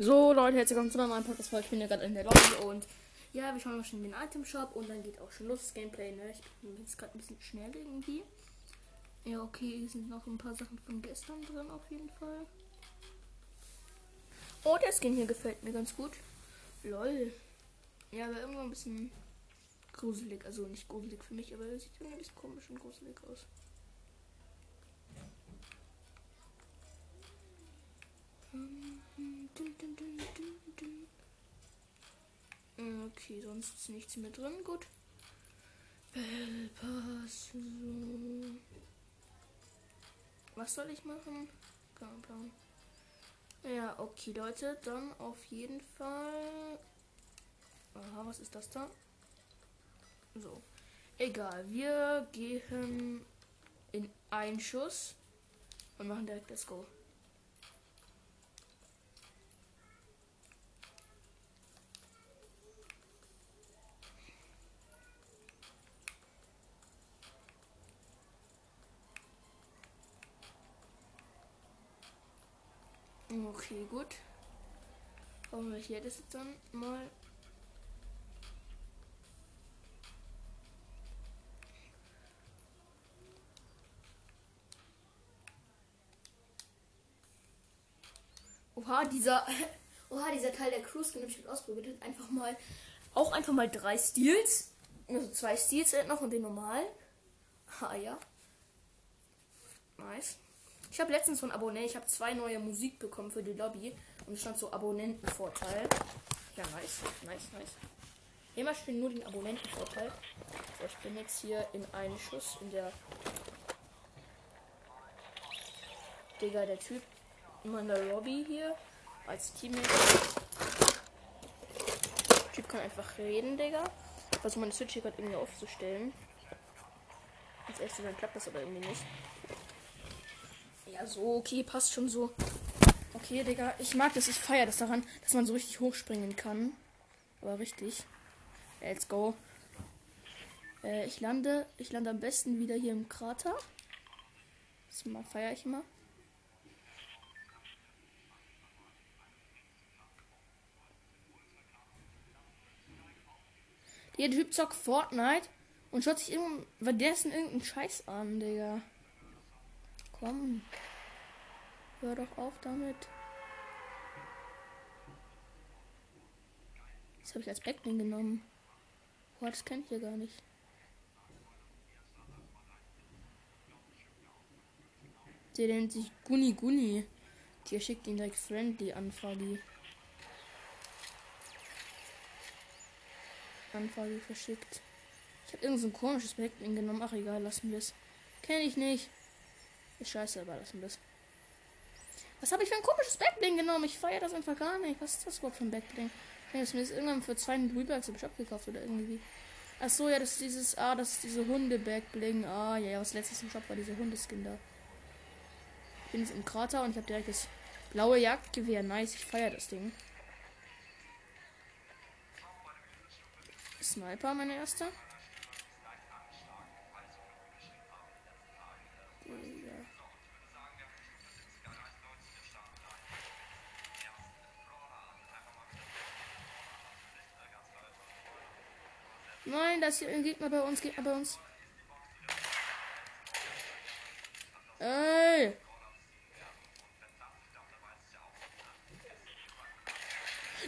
So, Leute, herzlich willkommen zu einer neuen Podcast-Folge. Ich bin ja gerade in der Lobby und ja, wir schauen mal schon den Item-Shop und dann geht auch schon los das Gameplay, ne? Ich bin jetzt gerade ein bisschen schnell irgendwie. Ja, okay, hier sind noch ein paar Sachen von gestern drin auf jeden Fall. Oh, der Skin hier gefällt mir ganz gut. Lol. Ja, aber irgendwo ein bisschen gruselig. Also nicht gruselig für mich, aber er sieht irgendwie ein bisschen komisch und gruselig aus. Okay, sonst ist nichts mehr drin. Gut. Bellpass. So. Was soll ich machen? Kein Plan. Ja, okay, Leute. Dann auf jeden Fall. Aha, was ist das da? So. Egal. Wir gehen in Einschuss und machen direkt Let's Go. Okay, gut. Brauchen wir hier das jetzt dann mal. Oha, dieser. Oha, dieser Teil der Cruise den ich ausprobiert hat. Einfach mal. Auch einfach mal drei Steals. Also zwei Steals noch und den normalen. Ah ja. Nice. Ich habe letztens von Abonnenten, ich habe zwei neue Musik bekommen für die Lobby und es stand so Abonnentenvorteil. Ja, nice, nice, nice. Immer stehen nur den Abonnentenvorteil. So, ich bin jetzt hier in einen Schuss in der. Digga, der Typ in meiner Lobby hier als Teammate. Der Typ kann einfach reden, Digga. Ich versuche meine Switch hier gerade irgendwie aufzustellen. Als erstes dann klappt das aber irgendwie nicht. Ja, so, okay, passt schon so. Okay, Digga, ich mag das, ich feiere das daran, dass man so richtig hochspringen kann. Aber richtig. Let's go. Äh, ich lande, ich lande am besten wieder hier im Krater. Das mal feiere ich immer. Der Typ zockt Fortnite und schaut sich irgendwann, weil der ist irgendeinen Scheiß an, Digga. Komm. Hör doch auf damit. Das habe ich als Backbling genommen. Boah, das kennt ihr gar nicht. Der nennt sich Guni Guni. Der schickt ihn direkt friendly Anfrage. Verschickt. Ich habe irgend so ein komisches Backbling genommen. Ach egal, lassen wir es. Kenne ich nicht. Ist scheiße, aber lassen wir es. Was habe ich für ein komisches Backbling genommen? Ich feiere das einfach gar nicht. Was ist das überhaupt für ein Backbling? Ich habe mir das irgendwann für zwei Rebugs im Shop gekauft oder irgendwie. Ach so, ja, das ist dieses, ah, das ist diese Hunde-Backbling. Ah, ja, ja, was letztes im Shop war, diese Hundeskin da. Ich bin jetzt im Krater und ich habe direkt das blaue Jagdgewehr. Nice, ich feiere das Ding. Sniper, meine erste. Nein, das hier ein Gegner bei uns, Gegner bei uns. Ey.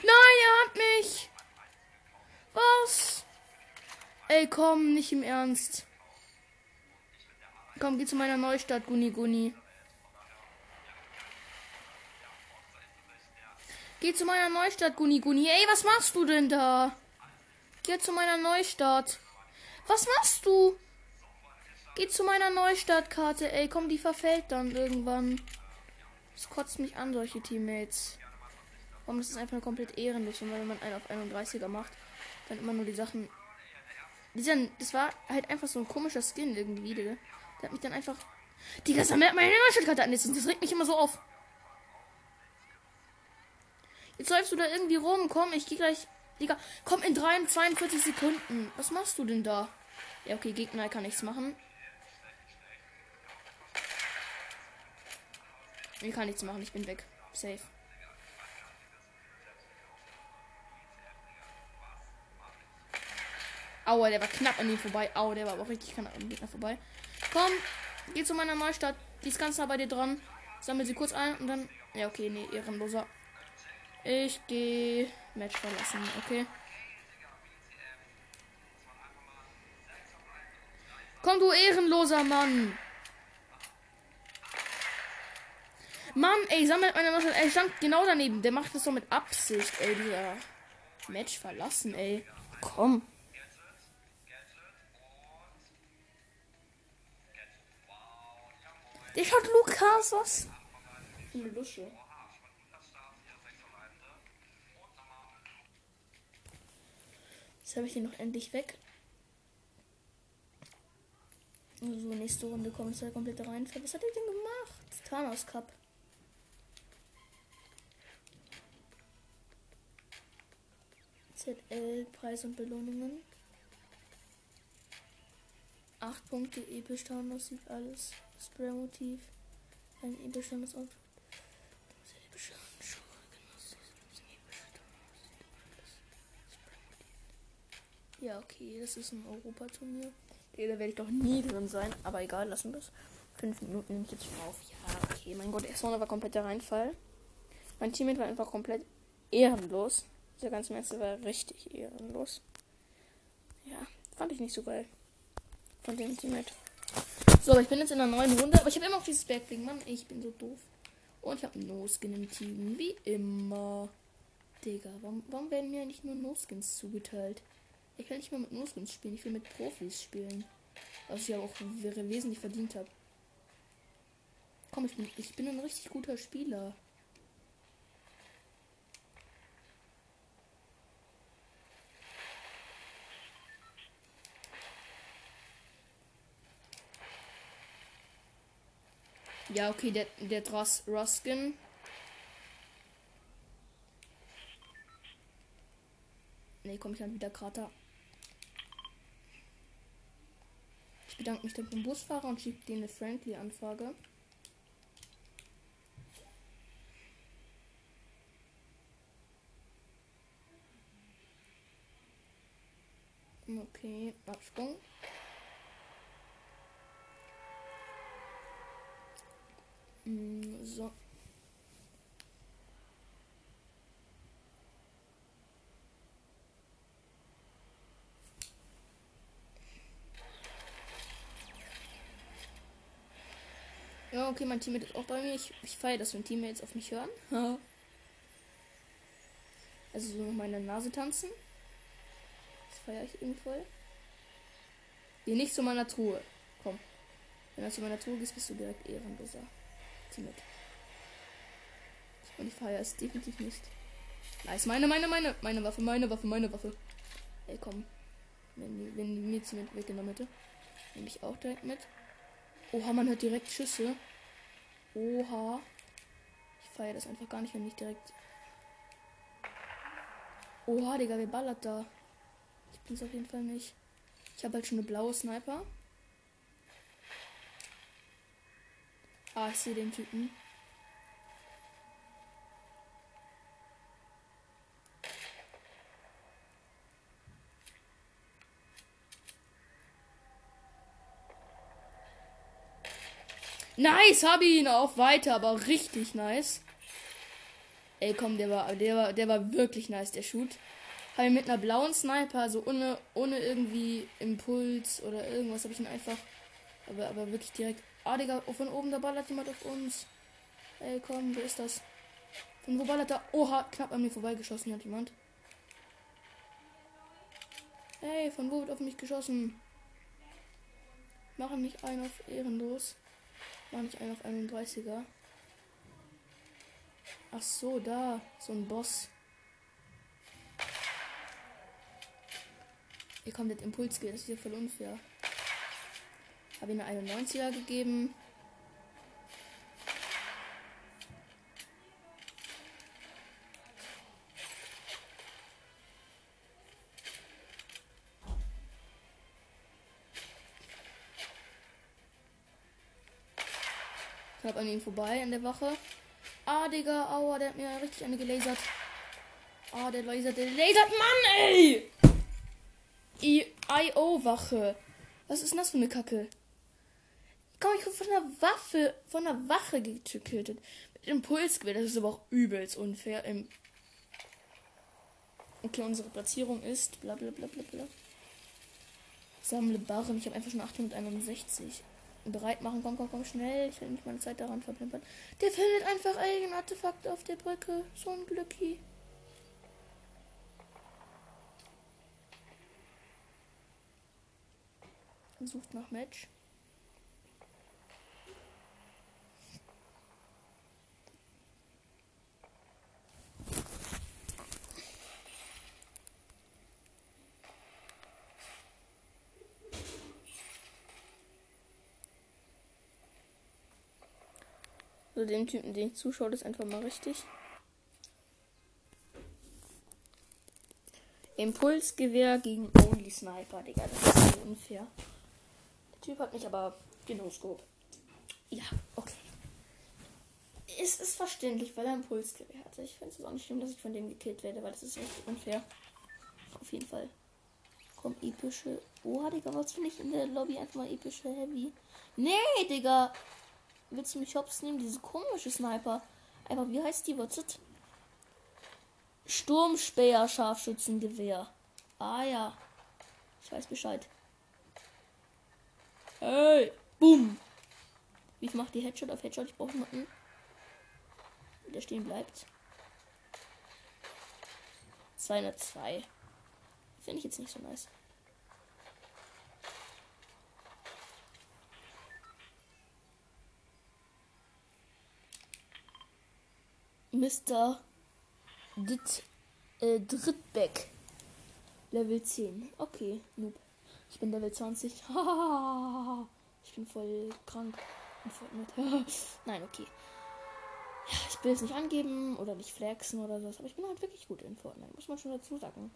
Nein, er hat mich. Was? Ey, komm, nicht im Ernst. Komm, geh zu meiner Neustadt, Guni Guni. Geh zu meiner Neustadt, Guni Guni. Ey, was machst du denn da? Geh zu meiner Neustart. Was machst du? Geh zu meiner Neustartkarte. Ey, komm, die verfällt dann irgendwann. Das kotzt mich an, solche Teammates. Warum das ist einfach komplett ehrenlos. Und wenn man einen auf 31er macht, dann immer nur die Sachen. Dieser, das war halt einfach so ein komischer Skin irgendwie, Digga. Der hat mich dann einfach. Digga, sammelt meine Neustartkarte an. Das regt mich immer so auf. Jetzt läufst du da irgendwie rum. Komm, ich geh gleich Digga, komm in 43 Sekunden. Was machst du denn da? Ja, okay, Gegner kann nichts machen. Ich kann nichts machen, ich bin weg. Safe. Aua, der war knapp an ihm vorbei. Aua, der war aber richtig knapp an dem Gegner vorbei. Komm, geh zu meiner Neustadt. Die ist ganz nah bei dir dran. Sammel sie kurz ein und dann. Ja, okay, nee, ehrenloser. Ich gehe Match verlassen, okay. Komm, du ehrenloser Mann. Mann, ey, sammelt meine Mannschaft. Er stand genau daneben. Der macht das doch mit Absicht, ey, dieser Match verlassen, ey. Komm. Der schaut Lukas, was? Eine Lusche. Jetzt habe ich den noch endlich weg. So, nächste Runde kommt es ja komplett rein. Was hat er denn gemacht? Thanos Cup. ZL, Preis und Belohnungen. 8 Punkte, episch Thanos sieht alles. Spray-Motiv. Ein episch Thanos Outfit. Ja, okay, das ist ein Europaturnier. Da werde ich doch nie drin sein. Aber egal, lassen wir es. Fünf Minuten nehme ich jetzt schon auf. Ja, okay, mein Gott, erstmal war komplett der Reinfall. Mein Teammate war einfach komplett ehrenlos. Dieser ganze Match war richtig ehrenlos. Ja, fand ich nicht so geil. Von dem Teammate. So, aber ich bin jetzt in einer neuen Runde. Aber ich habe immer noch dieses Backbling. Mann, ich bin so doof. Und ich habe No-Skin im Team. Wie immer. Digga, warum, warum werden mir eigentlich nur No-Skins zugeteilt? Ich will nicht mehr mit No-Skins spielen. Ich will mit Profis spielen. Was ich ja auch wesentlich verdient habe. Komm, ich bin, ich bin ein richtig guter Spieler. Ja, okay, der, der Dross Ruskin. Ne, komm ich dann wieder Krater. Ich bedanke mich dann beim Busfahrer und schicke dir eine Friendly-Anfrage. Okay, Absprung. Mm, so. Ja, okay, mein Teammate ist auch bei mir. Ich, ich feiere, dass mein Teammates auf mich hören. also so meine Nase tanzen. Das feiere ich irgendwie voll. Geh nicht zu meiner Truhe. Komm. Wenn du zu meiner Truhe gehst, bist du direkt ehrenloser. Teammate. Und ich feiere es definitiv nicht. Nice, meine, meine, meine, meine Waffe, meine Waffe, meine Waffe. Ey, komm. Wenn, wenn mir Teammate weg in der Mitte. Nehme ich auch direkt mit. Oha, man hört direkt Schüsse. Oha. Ich feiere das einfach gar nicht, wenn ich direkt. Oha, Digga, wer ballert da? Ich bin's auf jeden Fall nicht. Ich habe halt schon eine blaue Sniper. Ah, ich sehe den Typen. Nice, hab ihn auch weiter, aber richtig nice. Ey, komm, der war, der war, der war wirklich nice, der Shoot. Habe ihn mit einer blauen Sniper, also ohne, ohne irgendwie Impuls oder irgendwas, habe ich ihn einfach, aber, aber wirklich direkt. Ah, Digga, oh, von oben, da ballert jemand auf uns. Ey, komm, wer ist das? Von wo ballert da? Oha, knapp an mir vorbeigeschossen hat jemand. Ey, von wo wird auf mich geschossen? Machen mich ein auf ehrenlos. War nicht ein auf 31er. Ach so, da. So ein Boss. Hier kommt der Impuls, das ist hier voll unfair. Habe ihm eine 91er gegeben. An ihm vorbei in der Wache. Ah, Digga, aua, der hat mir richtig eine gelasert. Ah, der lasert, der lasert, Mann, ey! IO-Wache. Was ist denn das für eine Kacke? Komm, ich wurde von der Waffe, von der Wache getötet. Mit Impulsgewehr, das ist aber auch übelst unfair. Okay, unsere Platzierung ist bla bla bla bla bla. Sammle Barren. Ich habe einfach schon 861. Bereit machen, komm, komm, komm, schnell. Ich will nicht meine Zeit daran verplempern. Der findet einfach ein Artefakt auf der Brücke. So ein Glücki. Sucht nach Match. So, dem Typen, den ich zuschaue, ist einfach mal richtig. Impulsgewehr gegen Only Sniper, Digga. Das ist so unfair. Der Typ hat mich aber Genoscope. Ja, okay. Es ist verständlich, weil er Impulsgewehr hatte. Ich finde es auch nicht schlimm, dass ich von dem gekillt werde, weil das ist echt unfair. Auf jeden Fall. Komm, epische. Oh, Digga, was finde ich in der Lobby einfach mal epische Heavy? Nee, Digga. Willst du mich hops nehmen? Diese komische Sniper. Einfach, wie heißt die? Was ist Sturmspeer Scharfschützengewehr. Ah ja. Ich weiß Bescheid. Hey, boom. Wie macht die Headshot auf Headshot? Ich brauche jemanden, der stehen bleibt. 202. Finde ich jetzt nicht so nice. Mr. Dit, äh, Drittbeck. Level 10. Okay, Noob. Ich bin Level 20. ich bin voll krank. Nein, okay. Ich will es nicht angeben oder nicht flexen oder so, aber ich bin halt wirklich gut in Fortnite, muss man schon dazu sagen.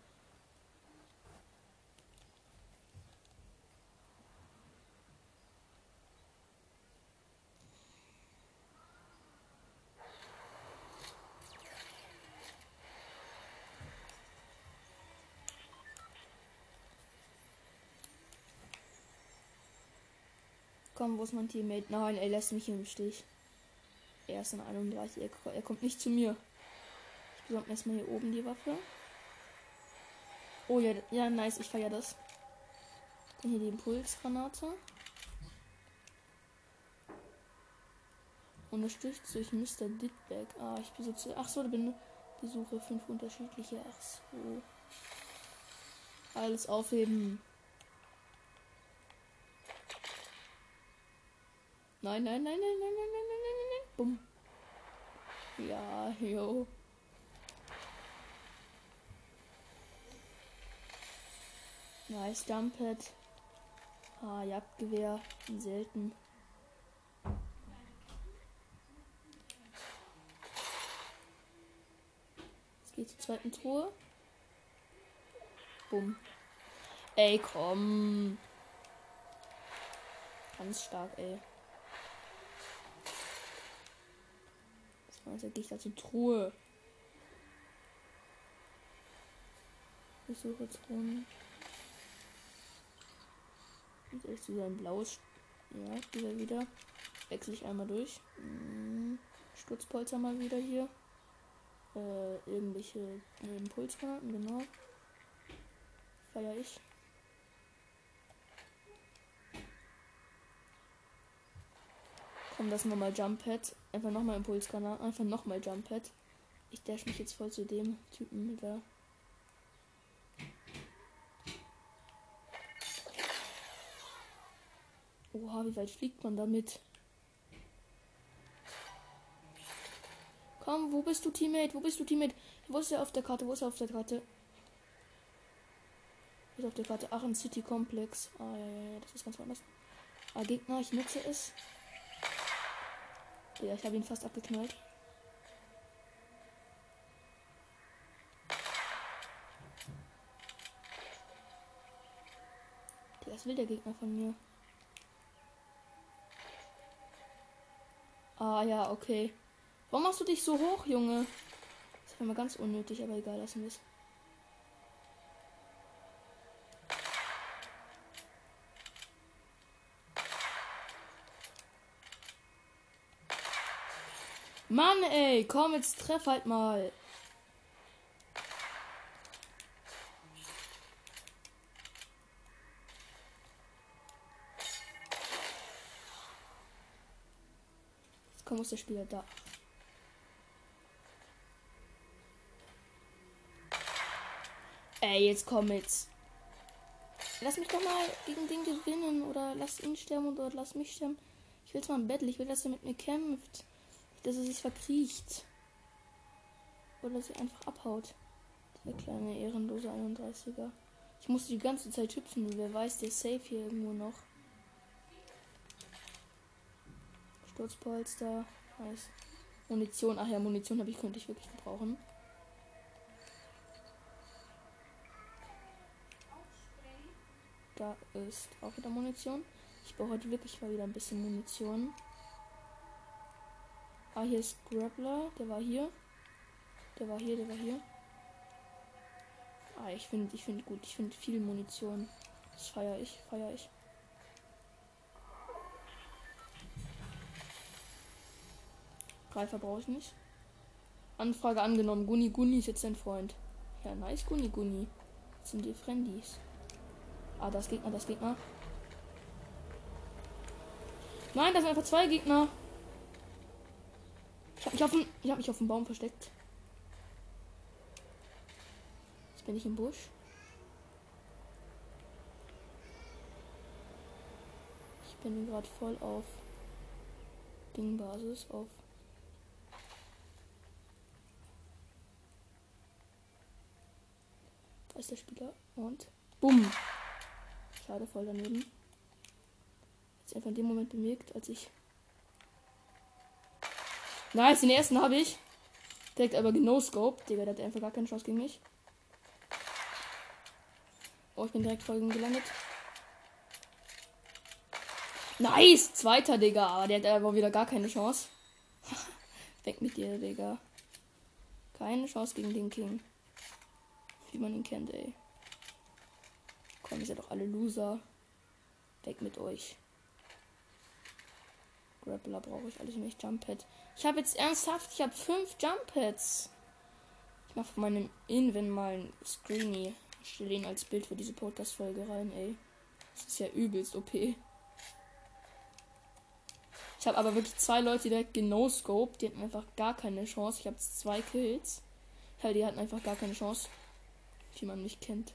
Komm, wo ist mein Teammate? Nein, er lässt mich im Stich. Er ist in 31. Er, er kommt nicht zu mir. Ich besorge erstmal hier oben die Waffe. Oh ja, ja, nice, ich feiere das. Dann hier die Impulsgranate. Unterstützt durch Mr. Ditback. Ah, ich besitze. Ach so, da bin besuche fünf unterschiedliche. Ach so. Alles aufheben. Nein, nein, nein, nein, nein, nein, nein, nein, nein, nein, nein. Bumm. Ja, jo. Nice Dumpet. Ah, Jagdgewehr. Selten. Jetzt geht zur zweiten Truhe. Bumm. Ey, komm. Ganz stark, ey. Also gehe ich da zur Truhe. Ich suche rum. Jetzt ist wieder ein blaues. Ja, wieder wieder. Wechsle ich einmal durch. Hm, Stutzpolster mal wieder hier. Äh, irgendwelche Impulskarten, genau. Feier ich. Komm, das nochmal Jump Pad. Einfach nochmal Impulskanal. Einfach nochmal Jump Pad. Ich dash mich jetzt voll zu dem Typen da. Oha, wie weit fliegt man damit? Komm, wo bist du, Teammate? Wo bist du, Teammate? Wo ist er auf der Karte? Wo ist er auf der Karte? Wo ist auf der Karte? Aachen City Complex. Ah, ja, ja, ja, das ist ganz anders. Ah, Gegner, ich nutze es. Ja, ich habe ihn fast abgeknallt. Was will der Gegner von mir? Ah ja, okay. Warum machst du dich so hoch, Junge? Das wäre mal ganz unnötig, aber egal, lassen wir es. Mann, ey, komm, jetzt treff halt mal. Jetzt komm, muss der Spieler da. Ey, jetzt komm jetzt. Lass mich doch mal gegen den gewinnen oder lass ihn sterben oder lass mich sterben. Ich will zwar ein Battle, ich will, dass er mit mir kämpft. Dass er sich verkriecht. Oder er einfach abhaut. Der kleine ehrenlose 31er. Ich muss die ganze Zeit hüpfen. Wer weiß, der ist safe hier irgendwo noch. Sturzpolster. Nice. Munition. Ach ja, Munition habe ich, könnte ich wirklich gebrauchen. Da ist auch wieder Munition. Ich brauche heute wirklich mal wieder ein bisschen Munition. Ah, hier ist Grappler. Der war hier. Der war hier, der war hier. Ah, ich finde, ich finde gut. Ich finde viel Munition. Das feiere ich, feiere ich. Greifer brauche ich nicht. Anfrage angenommen. Guni Guni ist jetzt dein Freund. Ja, nice, Guni Guni. Sind die Friendies. Ah, das Gegner, das Gegner. Nein, das sind einfach zwei Gegner. Ich habe mich, auf den, ich hab mich auf dem Baum versteckt. Jetzt bin ich im Busch. Ich bin gerade voll auf Dingbasis, auf Da ist der Spieler und bumm. Schade, voll daneben. Jetzt einfach in dem Moment bemerkt, als ich. Nice, den ersten habe ich. Direkt aber genoscope. Digga, der hat einfach gar keine Chance gegen mich. Oh, ich bin direkt vor ihm gelandet. Nice! Zweiter, Digga. Aber der hat aber wieder gar keine Chance. Weg mit dir, Digga. Keine Chance gegen den King. Wie man ihn kennt, ey. Komm, ihr seid doch alle Loser. Weg mit euch. Grappler brauche ich alles nicht. Jump Pad. Ich habe jetzt ernsthaft, ich habe fünf Jump Pads. Ich mache von meinem Inven mal ein Screeny. Ich stelle ihn als Bild für diese Podcast-Folge rein, ey. Das ist ja übelst OP. Ich habe aber wirklich zwei Leute direkt genoscoped. Die hatten einfach gar keine Chance. Ich habe zwei Kills. Ja, die hatten einfach gar keine Chance. Wie man mich kennt.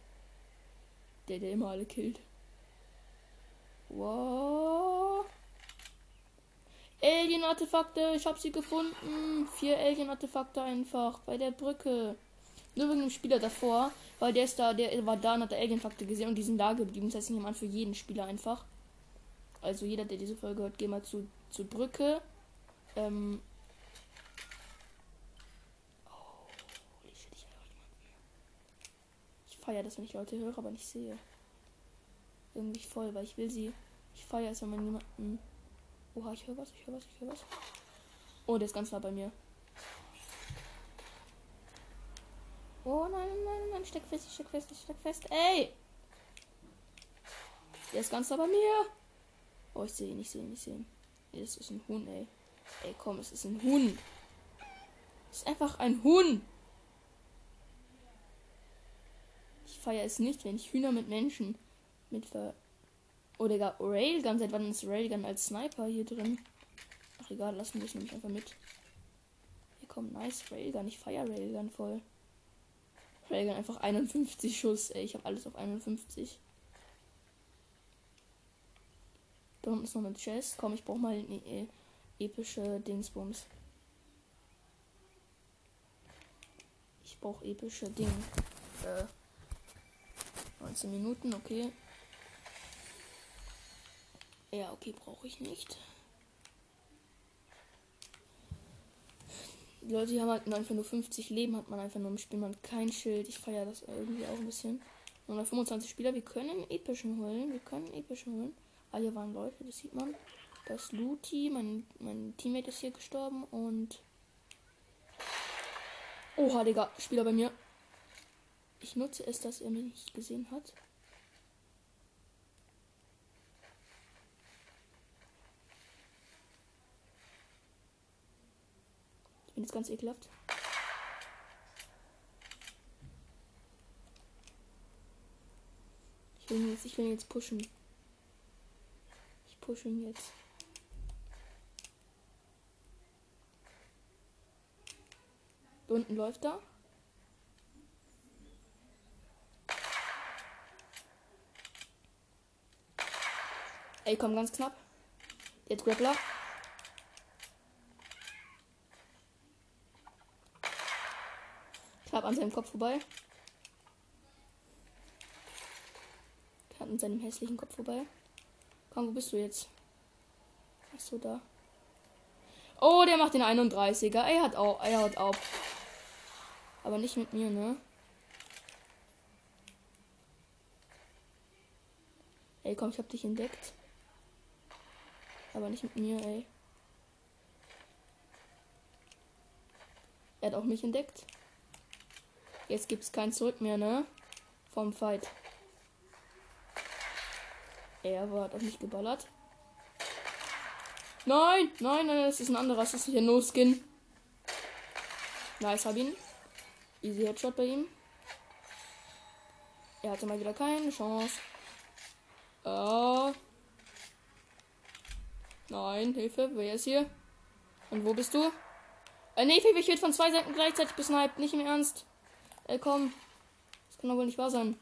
Der, der immer alle killt. Wow. Alien-Artefakte, ich habe sie gefunden. Vier Alien-Artefakte einfach bei der Brücke. Nur wegen dem Spieler davor, weil der ist da, der war da und hat Alien-Fakte gesehen und die sind da geblieben. Das heißt, ich nehme an für jeden Spieler einfach. Also jeder, der diese Folge hört, geh mal zu, zur Brücke. Ähm. Oh, ich feiere das, wenn ich Leute höre, aber nicht sehe. Irgendwie voll, weil ich will sie. Ich feiere es, wenn man jemanden. Oha, ich höre was, ich höre was, ich höre was. Oh, der ist ganz nah bei mir. Oh nein, nein, nein, steck fest, steck fest, steck fest. Ey! Der ist ganz nah bei mir. Oh, ich sehe ihn, ich sehe ihn, ich sehe ihn. Das ist ein Huhn, ey. Ey, komm, es ist ein Huhn. Es ist einfach ein Huhn. Ich feiere es nicht, wenn ich Hühner mit Menschen mit ver. Oh, Digga, Railgun. Seit wann ist Railgun als Sniper hier drin? Ach, egal, lassen wir es nämlich einfach mit. Hier kommt nice Railgun. Ich feiere Railgun voll. Railgun einfach 51 Schuss. Ey, ich habe alles auf 51. Da unten ist noch eine Chest. Komm, ich brauche mal eine e epische Dingsbums. Ich brauche epische Ding. Äh, 19 Minuten, okay. Ja, okay, brauche ich nicht. Die Leute, haben halt einfach nur 50 Leben, hat man einfach nur im Spiel, man kein Schild. Ich feiere das irgendwie auch ein bisschen. 125 Spieler, wir können epischen holen. Wir können epischen holen. Ah, hier waren Leute, das sieht man. Das Luti, mein, mein Teammate ist hier gestorben und. Oha, Digga, Spieler bei mir. Ich nutze es, dass er mich nicht gesehen hat. Bin jetzt ganz ekelhaft. Ich will jetzt, ich will jetzt pushen. Ich pushe ihn jetzt. Unten läuft er. Ey, komm, ganz knapp. Jetzt Grappler. Knapp an seinem Kopf vorbei. Knapp an seinem hässlichen Kopf vorbei. Komm, wo bist du jetzt? Ach so, da. Oh, der macht den 31er. Er hat auch, er hat auf. Aber nicht mit mir, ne? Ey, komm, ich hab dich entdeckt. Aber nicht mit mir, ey. Er hat auch mich entdeckt. Jetzt gibt's kein Zurück mehr, ne? Vom Fight. Er war, hat auf mich geballert. Nein, nein, nein, das ist ein anderer. Das ist hier No Skin. Nice, hab ihn. Easy Headshot bei ihm. Er hatte mal wieder keine Chance. Oh. Nein, Hilfe, wer ist hier? Und wo bist du? Äh, nee, ich werde von zwei Seiten gleichzeitig besniped. Nicht im Ernst. Ey, komm. Das kann doch wohl nicht wahr sein.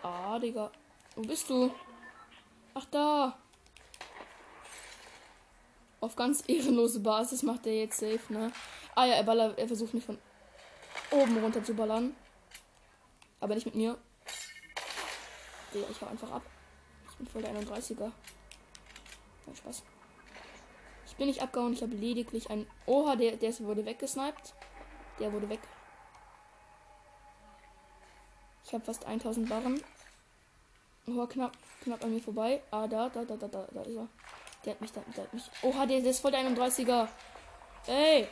Ah, Digga. Wo bist du? Ach, da. Auf ganz ehrenlose Basis macht er jetzt safe, ne? Ah ja, er, ballert, er versucht mich von oben runter zu ballern. Aber nicht mit mir. Digga, ich hau einfach ab. Ich bin voll der 31er. Kein Spaß. Ich bin nicht abgehauen, ich habe lediglich ein. Oha, der, der wurde weggesniped. Der wurde weg. Ich habe fast 1000 Barren. Oha, knapp, knapp an mir vorbei. Ah, da, da, da, da, da, da ist er. Der hat mich, da, der hat mich. Oha, der, der ist voll der 31er. Ey.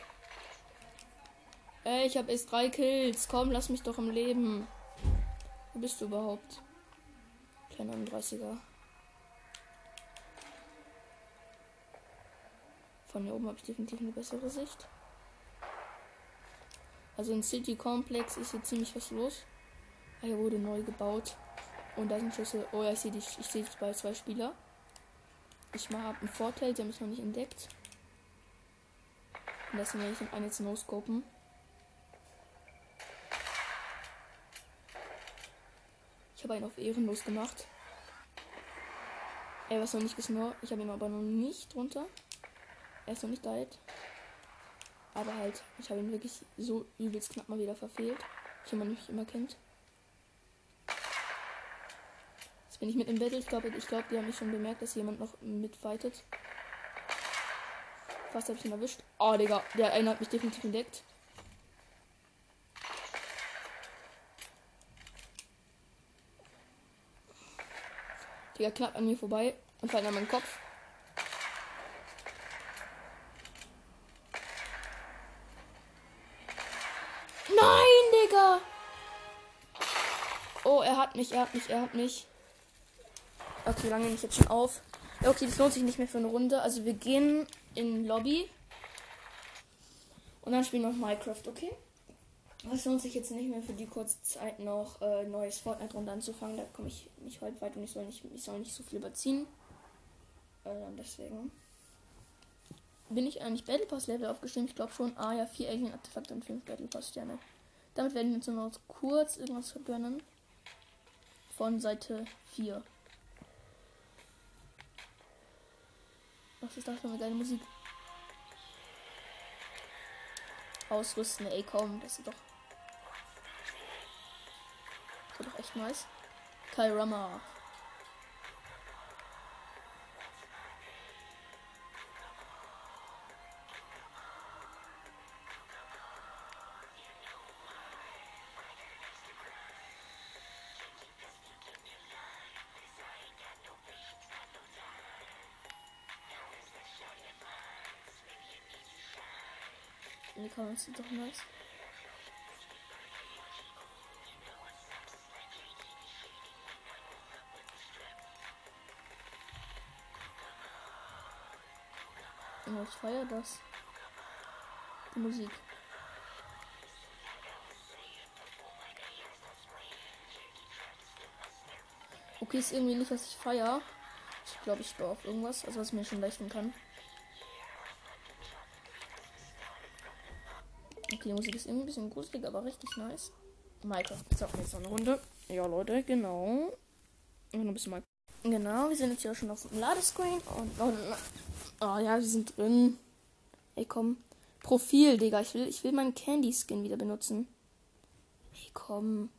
Ey, ich habe erst drei Kills. Komm, lass mich doch im Leben. Wo bist du überhaupt? Kleiner 31er. Von hier oben habe ich definitiv eine bessere Sicht. Also in City Complex ist hier ziemlich was los. Ah, hier wurde neu gebaut. Und da sind Schüsse. Oh ja, ich sehe die, ich sehe bei zwei Spieler. Ich habe einen Vorteil, haben mich noch nicht entdeckt. Und deswegen werde ich einen jetzt no-scopen. Ich habe einen auf ehrenlos gemacht. Er war noch nicht gesnort. Ich habe ihn aber noch nicht drunter. Er ist noch nicht died. Aber halt, ich habe ihn wirklich so übelst knapp mal wieder verfehlt. Wie man mich immer kennt. Jetzt bin ich mit im Battle. Ich glaube, ich glaub, die haben mich schon bemerkt, dass jemand noch mitfightet. Fast habe ich ihn erwischt. Oh, Digga. Der eine hat mich definitiv entdeckt. Digga, knapp an mir vorbei und fällt an meinen Kopf. Hat mich, er hat mich, er hat mich. Okay, lange nehme ich jetzt schon auf. Okay, das lohnt sich nicht mehr für eine Runde. Also wir gehen in Lobby. Und dann spielen wir noch Minecraft, okay? Es lohnt sich jetzt nicht mehr für die kurze Zeit noch äh, neues Fortnite-Runde anzufangen. Da komme ich nicht heute weit und ich soll nicht, ich soll nicht so viel überziehen. Äh, deswegen. Bin ich eigentlich Battle Pass Level aufgestiegen? Ich glaube schon. Ah ja, 4 Alien Artefakte und 5 Battle Pass Sterne. Damit werden wir uns noch kurz irgendwas gönnen von Seite 4. Was ist das für eine geile Musik? Ausrüsten, ey komm, das ist doch. Das ist doch echt nice. Kairama. Komm, das ist doch nice. ich feiere das. Die Musik. Okay, ist irgendwie nicht, was ich feiere. Ich glaube, ich baue auf irgendwas, also was mir schon leisten kann. Die Musik ist irgendwie ein bisschen gruselig, aber richtig nice. Minecraft. Jetzt auch jetzt noch eine Runde. Ja, Leute, genau. Noch ein bisschen mal. Genau, wir sind jetzt hier schon auf dem Ladescreen. Und, und oh ja, wir sind drin. Ey, komm. Profil, Digga. Ich will, ich will meinen Candy-Skin wieder benutzen. Ey, komm.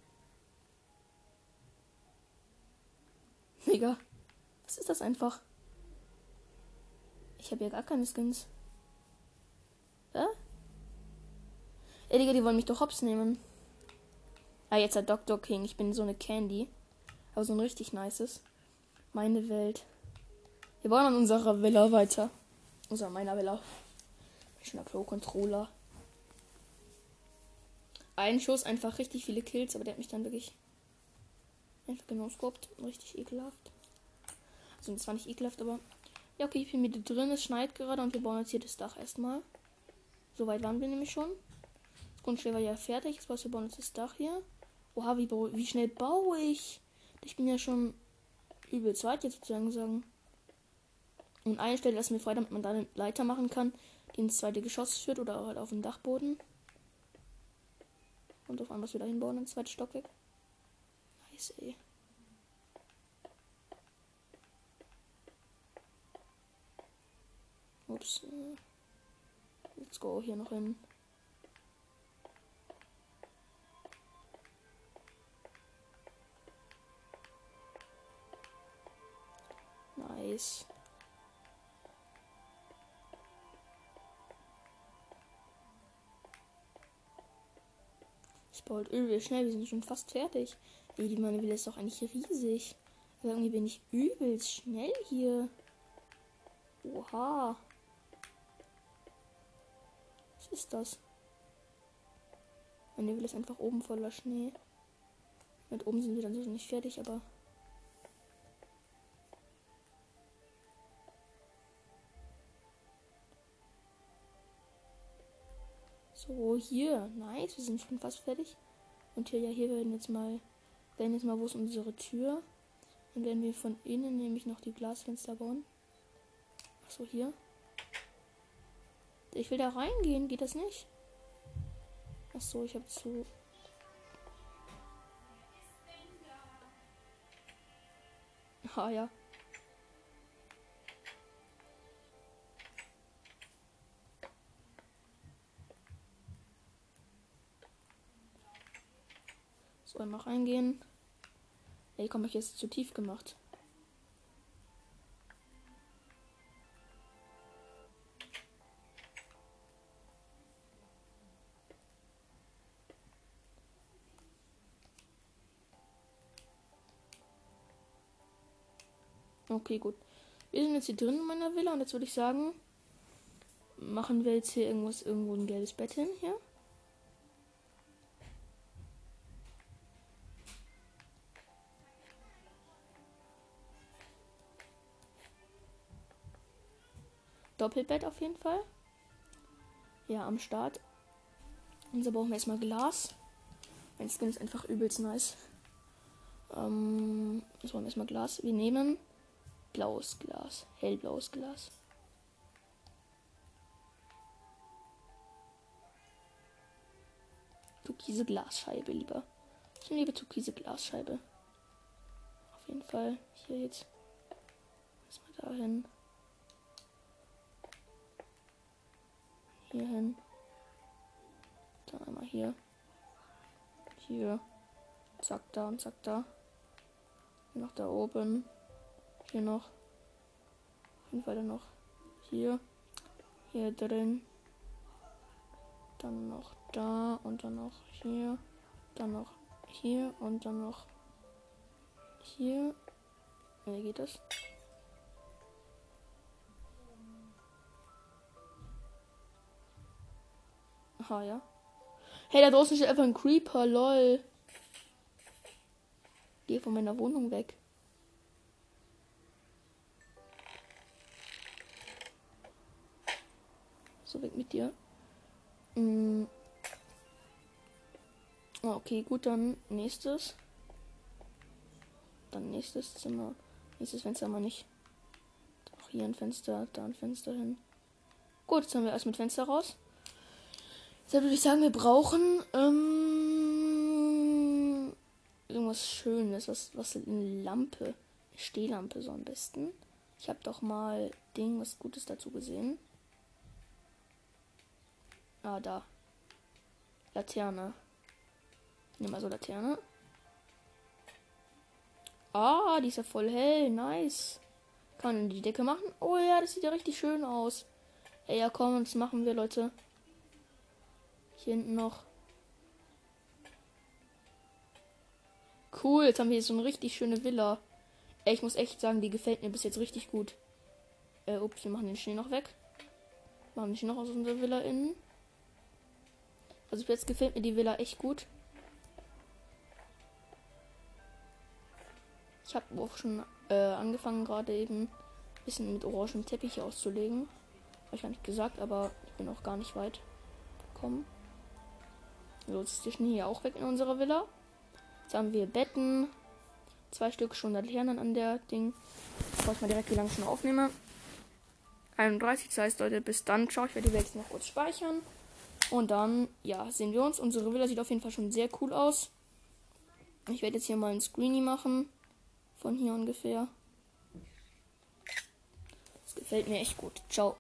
Digga. Was ist das einfach? Ich habe ja gar keine Skins. Ey, Digga, die wollen mich doch hops nehmen. Ah, jetzt hat Dr. King. Ich bin so eine Candy. Aber so ein richtig nices. Meine Welt. Wir bauen an unserer Villa weiter. An meiner Villa. Bin Pro-Controller. Ein Schuss, einfach richtig viele Kills, aber der hat mich dann wirklich einfach genau. Richtig ekelhaft. Also das war nicht ekelhaft, aber. Ja, okay, ich bin wieder drin. Es schneit gerade und wir bauen jetzt hier das Dach erstmal. Soweit waren wir nämlich schon. Grundstück war ja fertig. Jetzt wir bauen jetzt das Dach hier. Oha, wie, wie schnell baue ich? Ich bin ja schon übel zweit jetzt sozusagen sagen. Und eine Stelle lassen wir frei, damit man da eine Leiter machen kann, die ins zweite Geschoss führt oder halt auf dem Dachboden. Und auf einmal wieder hinbauen, ins zweite Stockwerk. Nice, ey. Ups. Let's go hier noch hin. Nice. Ich baue halt übel schnell, wir sind schon fast fertig. Ey, die meine Villa ist doch eigentlich riesig. Aber irgendwie bin ich übelst schnell hier. Oha. Was ist das? Meine Villa ist einfach oben voller Schnee. Mit oben sind wir dann so nicht fertig, aber So, hier. Nice. Wir sind schon fast fertig. Und hier, ja, hier werden jetzt mal, werden jetzt mal, wo ist unsere Tür? Dann werden wir von innen nämlich noch die Glasfenster bauen. Achso, hier. Ich will da reingehen. Geht das nicht? Achso, ich habe zu. Ah ja. So, einmal reingehen. Ey, komm, ich jetzt zu tief gemacht. Okay, gut. Wir sind jetzt hier drin in meiner Villa und jetzt würde ich sagen, machen wir jetzt hier irgendwas, irgendwo ein gelbes Bett hin hier. Doppelbett auf jeden Fall. Ja, am Start. Und so brauchen wir erstmal Glas. Mein Skin ist einfach übelst nice. Ähm, jetzt brauchen wir erstmal Glas. Wir nehmen blaues Glas. Hellblaues Glas. Türkise Glasscheibe lieber. Ich lieber türkise Glasscheibe. Auf jeden Fall hier jetzt. Erstmal dahin. Hier hin. Dann einmal hier. Hier. Zack, da und zack, da. Hier noch da oben. Hier noch. Auf jeden Fall dann noch hier. Hier drin. Dann noch da und dann noch hier. Dann noch hier und dann noch hier. Wie geht das? Aha, ja. Hey, da draußen steht einfach ein Creeper, lol. Geh von meiner Wohnung weg. so weg mit dir. Mm. Ah, Okay, gut, dann nächstes. Dann nächstes Zimmer. Nächstes Fenster mal nicht. Auch hier ein Fenster, da ein Fenster hin. Gut, jetzt haben wir erst mit Fenster raus. Deshalb würde ich sagen, wir brauchen ähm, irgendwas Schönes. Was, was eine Lampe. Eine Stehlampe so am besten. Ich habe doch mal Ding was Gutes dazu gesehen. Ah, da. Laterne. Nimm mal so Laterne. Ah, die ist ja voll hell. Nice. Kann man die Decke machen? Oh ja, das sieht ja richtig schön aus. Ey, ja, komm, das machen wir, Leute. Hier hinten noch. Cool, jetzt haben wir hier so eine richtig schöne Villa. Ey, ich muss echt sagen, die gefällt mir bis jetzt richtig gut. Äh, ups, wir machen den Schnee noch weg. Machen den Schnee noch aus unserer Villa innen. Also bis jetzt gefällt mir die Villa echt gut. Ich habe auch schon äh, angefangen, gerade eben ein bisschen mit orangen Teppich auszulegen. Habe ich gar nicht gesagt, aber ich bin auch gar nicht weit gekommen. So, jetzt ist hier auch weg in unserer Villa. Jetzt haben wir Betten. Zwei Stück schon Laternen an der Ding. Ich mal direkt wie lange schon aufnehme. 31, das heißt, Leute, bis dann. Ciao, ich werde die Welt noch kurz speichern. Und dann, ja, sehen wir uns. Unsere Villa sieht auf jeden Fall schon sehr cool aus. Ich werde jetzt hier mal ein Screenie machen. Von hier ungefähr. Das gefällt mir echt gut. Ciao.